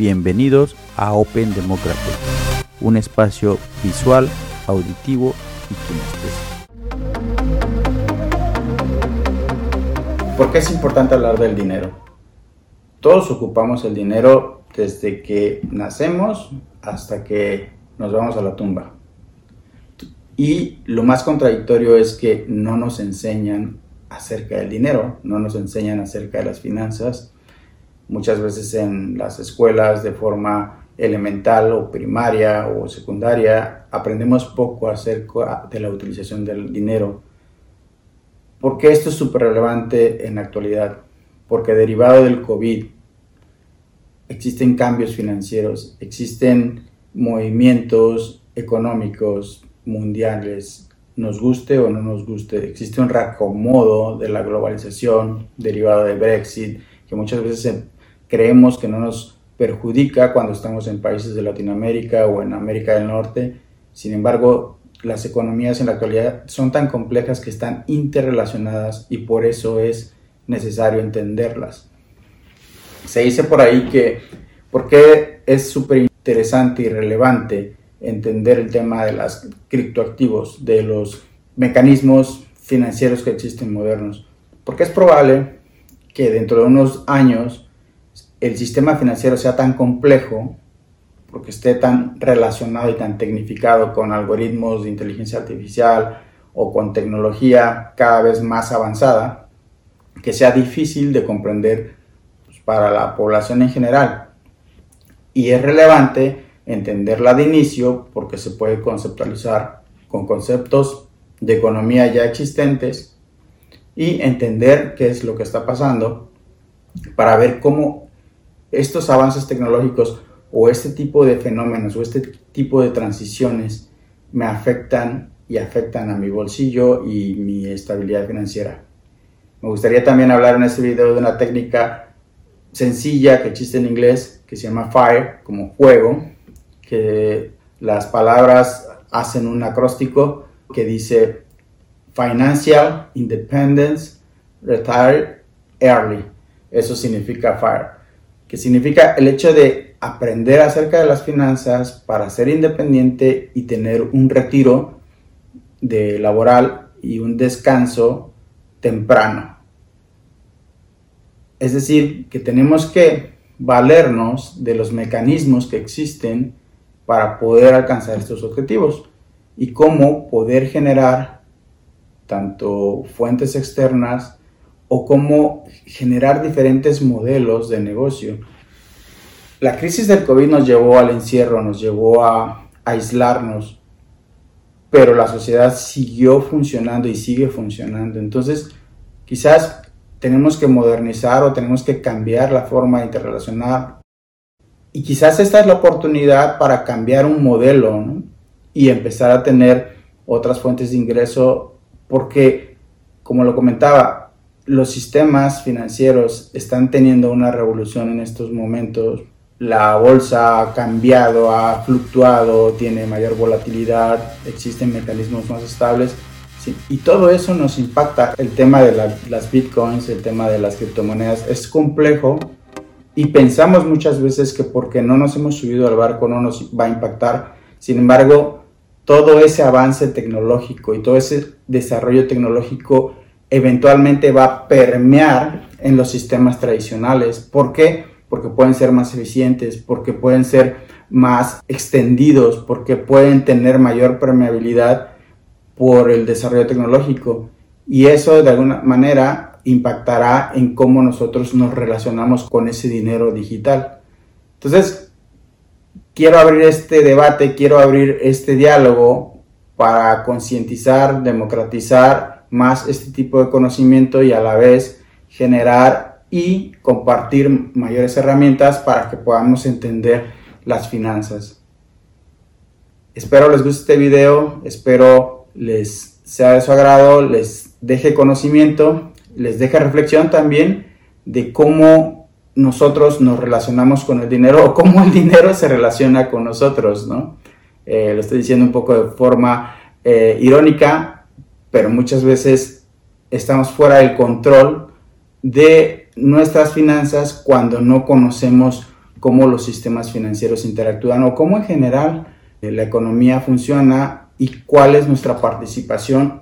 Bienvenidos a Open Democracy, un espacio visual, auditivo y kinestésico. ¿Por qué es importante hablar del dinero? Todos ocupamos el dinero desde que nacemos hasta que nos vamos a la tumba. Y lo más contradictorio es que no nos enseñan acerca del dinero, no nos enseñan acerca de las finanzas. Muchas veces en las escuelas de forma elemental o primaria o secundaria aprendemos poco acerca de la utilización del dinero. ¿Por qué esto es súper relevante en la actualidad? Porque derivado del COVID existen cambios financieros, existen movimientos económicos mundiales, nos guste o no nos guste. Existe un reacomodo de la globalización derivado de Brexit, que muchas veces creemos que no nos perjudica cuando estamos en países de Latinoamérica o en América del Norte. Sin embargo, las economías en la actualidad son tan complejas que están interrelacionadas y por eso es necesario entenderlas. Se dice por ahí que, ¿por qué es súper interesante y relevante entender el tema de los criptoactivos, de los mecanismos financieros que existen modernos. Porque es probable que dentro de unos años el sistema financiero sea tan complejo, porque esté tan relacionado y tan tecnificado con algoritmos de inteligencia artificial o con tecnología cada vez más avanzada, que sea difícil de comprender pues, para la población en general. Y es relevante entenderla de inicio porque se puede conceptualizar con conceptos de economía ya existentes y entender qué es lo que está pasando para ver cómo estos avances tecnológicos o este tipo de fenómenos o este tipo de transiciones me afectan y afectan a mi bolsillo y mi estabilidad financiera. Me gustaría también hablar en este video de una técnica sencilla que existe en inglés que se llama FIRE, como fuego, que las palabras hacen un acróstico que dice Financial Independence Retire Early. Eso significa FIRE, que significa el hecho de aprender acerca de las finanzas para ser independiente y tener un retiro de laboral y un descanso temprano. Es decir, que tenemos que valernos de los mecanismos que existen para poder alcanzar estos objetivos y cómo poder generar tanto fuentes externas o cómo generar diferentes modelos de negocio. La crisis del COVID nos llevó al encierro, nos llevó a, aislarnos, pero la sociedad siguió funcionando y sigue funcionando. Entonces, quizás tenemos que modernizar o tenemos que cambiar la forma de interrelacionar y quizás esta es la oportunidad para cambiar un modelo y empezar a tener otras fuentes de ingreso porque, como lo comentaba, los sistemas financieros están teniendo una revolución en estos momentos. La bolsa ha cambiado, ha fluctuado, tiene mayor volatilidad, existen mecanismos más estables. y todo eso nos impacta. El tema de las bitcoins, el tema de las criptomonedas es complejo y pensamos muchas veces que porque no nos hemos subido al barco no nos va a impactar. Sin embargo, todo ese avance tecnológico y todo ese desarrollo tecnológico eventualmente va a permear en los sistemas tradicionales. ¿Por qué? Porque pueden ser más eficientes, porque pueden ser más extendidos, porque pueden tener mayor permeabilidad por el desarrollo tecnológico. Y eso de alguna manera impactará en cómo nosotros nos relacionamos con ese dinero digital. Entonces, quiero abrir este debate, quiero abrir este diálogo para concientizar, democratizar más este tipo de conocimiento y a la vez generar y compartir mayores herramientas para que podamos entender las finanzas. Espero les guste este video, espero les sea de su agrado, les deje conocimiento les deja reflexión también de cómo nosotros nos relacionamos con el dinero o cómo el dinero se relaciona con nosotros, ¿no? Eh, lo estoy diciendo un poco de forma eh, irónica, pero muchas veces estamos fuera del control de nuestras finanzas cuando no conocemos cómo los sistemas financieros interactúan o cómo en general eh, la economía funciona y cuál es nuestra participación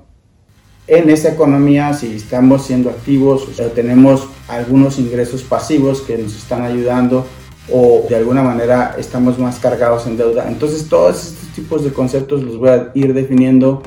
en esa economía, si estamos siendo activos o tenemos algunos ingresos pasivos que nos están ayudando o de alguna manera estamos más cargados en deuda. Entonces todos estos tipos de conceptos los voy a ir definiendo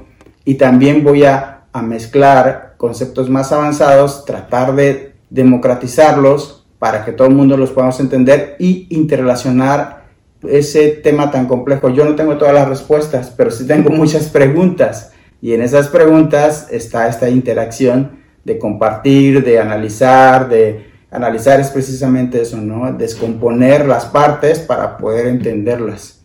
y también voy a, a mezclar conceptos más avanzados, tratar de democratizarlos para que todo el mundo los podamos entender y interrelacionar ese tema tan complejo. Yo no tengo todas las respuestas, pero sí tengo muchas preguntas y en esas preguntas está esta interacción de compartir, de analizar, de analizar es precisamente eso, ¿no? Descomponer las partes para poder entenderlas.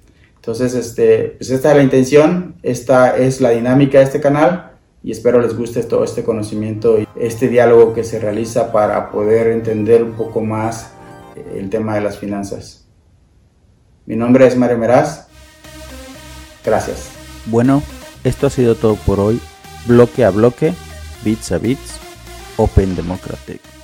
Entonces, este, pues esta es la intención, esta es la dinámica de este canal y espero les guste todo este conocimiento y este diálogo que se realiza para poder entender un poco más eh, el tema de las finanzas. Mi nombre es Mario Meraz. Gracias. Bueno, esto ha sido todo por hoy. Bloque a bloque, bits a bits, Open Democratic.